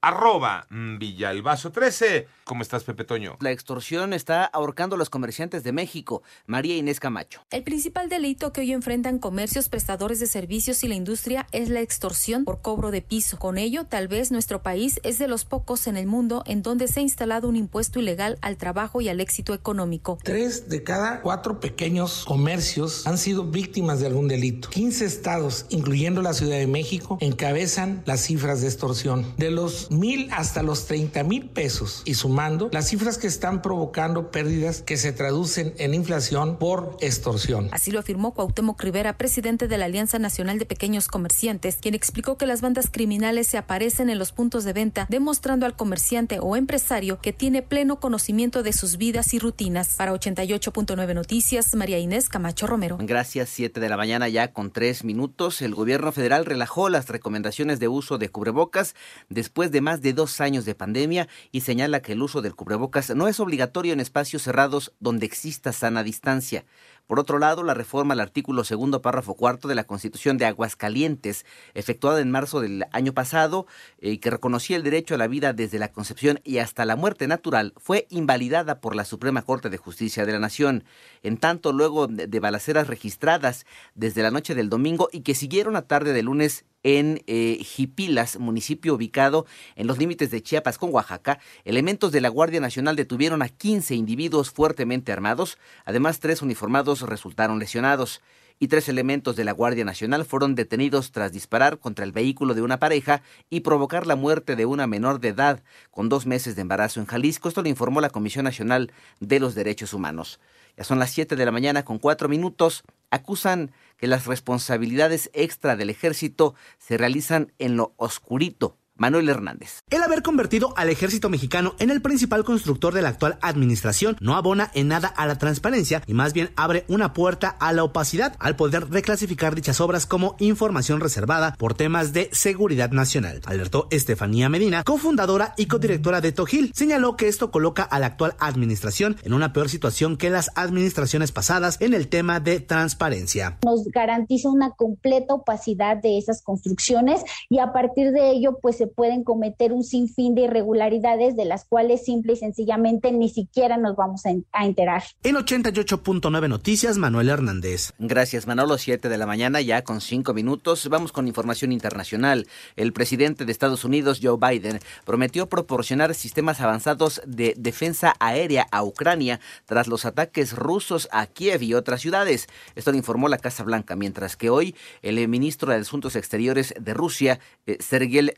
arroba Villalbazo13. ¿Cómo estás, Pepe Toño? La extorsión está ahorcando a los comerciantes de México. María Inés Camacho. El principal delito que hoy enfrentan comercios, prestadores de servicios y la industria es la extorsión por cobro de piso. Con ello, tal vez nuestro país es de los pocos en el mundo en donde se ha instalado un impuesto ilegal al trabajo y al éxito económico. Tres de cada cuatro pequeños comercios han sido víctimas de algún delito. 15 estados, incluyendo la Ciudad de México, encabezan las cifras de extorsión. De los mil hasta los 30 mil pesos y sumando las cifras que están provocando pérdidas que se traducen en inflación por extorsión. Así lo afirmó Cuauhtémoc Rivera, presidente de la Alianza Nacional de Pequeños Comerciantes, quien explicó que las bandas criminales se aparecen en los puntos de venta, demostrando al comerciante o empresario que tiene pleno conocimiento de sus vidas y rutinas. Para 88.9 Noticias, María Inés Camacho Romero. Gracias, 7 de la mañana ya con tres minutos. El gobierno federal relajó las recomendaciones de uso de cubrebocas después de más de dos años de pandemia y señala que el uso del cubrebocas no es obligatorio en espacios cerrados donde exista sana distancia. Por otro lado, la reforma al artículo segundo, párrafo cuarto de la Constitución de Aguascalientes, efectuada en marzo del año pasado y que reconocía el derecho a la vida desde la concepción y hasta la muerte natural, fue invalidada por la Suprema Corte de Justicia de la Nación. En tanto, luego de balaceras registradas desde la noche del domingo y que siguieron a tarde del lunes en eh, Jipilas, municipio ubicado en los límites de Chiapas con Oaxaca, elementos de la Guardia Nacional detuvieron a 15 individuos fuertemente armados, además tres uniformados resultaron lesionados y tres elementos de la Guardia Nacional fueron detenidos tras disparar contra el vehículo de una pareja y provocar la muerte de una menor de edad con dos meses de embarazo en Jalisco. Esto lo informó la Comisión Nacional de los Derechos Humanos. Ya son las 7 de la mañana con cuatro minutos. Acusan que las responsabilidades extra del ejército se realizan en lo oscurito. Manuel Hernández. El haber convertido al ejército mexicano en el principal constructor de la actual administración no abona en nada a la transparencia y más bien abre una puerta a la opacidad al poder reclasificar dichas obras como información reservada por temas de seguridad nacional, alertó Estefanía Medina, cofundadora y codirectora de Tojil. Señaló que esto coloca a la actual administración en una peor situación que las administraciones pasadas en el tema de transparencia. Nos garantiza una completa opacidad de esas construcciones y a partir de ello pues se pueden cometer un sinfín de irregularidades de las cuales simple y sencillamente ni siquiera nos vamos a enterar. En 88.9 Noticias, Manuel Hernández. Gracias, Manolo. 7 de la mañana, ya con 5 minutos. Vamos con información internacional. El presidente de Estados Unidos, Joe Biden, prometió proporcionar sistemas avanzados de defensa aérea a Ucrania tras los ataques rusos a Kiev y otras ciudades. Esto lo informó la Casa Blanca, mientras que hoy el ministro de Asuntos Exteriores de Rusia, eh, Sergei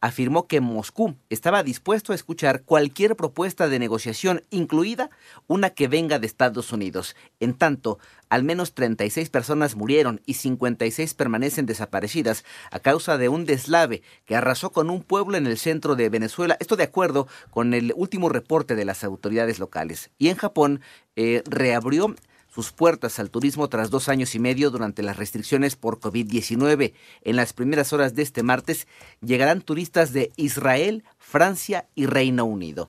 Afirmó que Moscú estaba dispuesto a escuchar cualquier propuesta de negociación, incluida una que venga de Estados Unidos. En tanto, al menos 36 personas murieron y 56 permanecen desaparecidas a causa de un deslave que arrasó con un pueblo en el centro de Venezuela. Esto de acuerdo con el último reporte de las autoridades locales. Y en Japón eh, reabrió sus puertas al turismo tras dos años y medio durante las restricciones por COVID-19. En las primeras horas de este martes llegarán turistas de Israel, Francia y Reino Unido.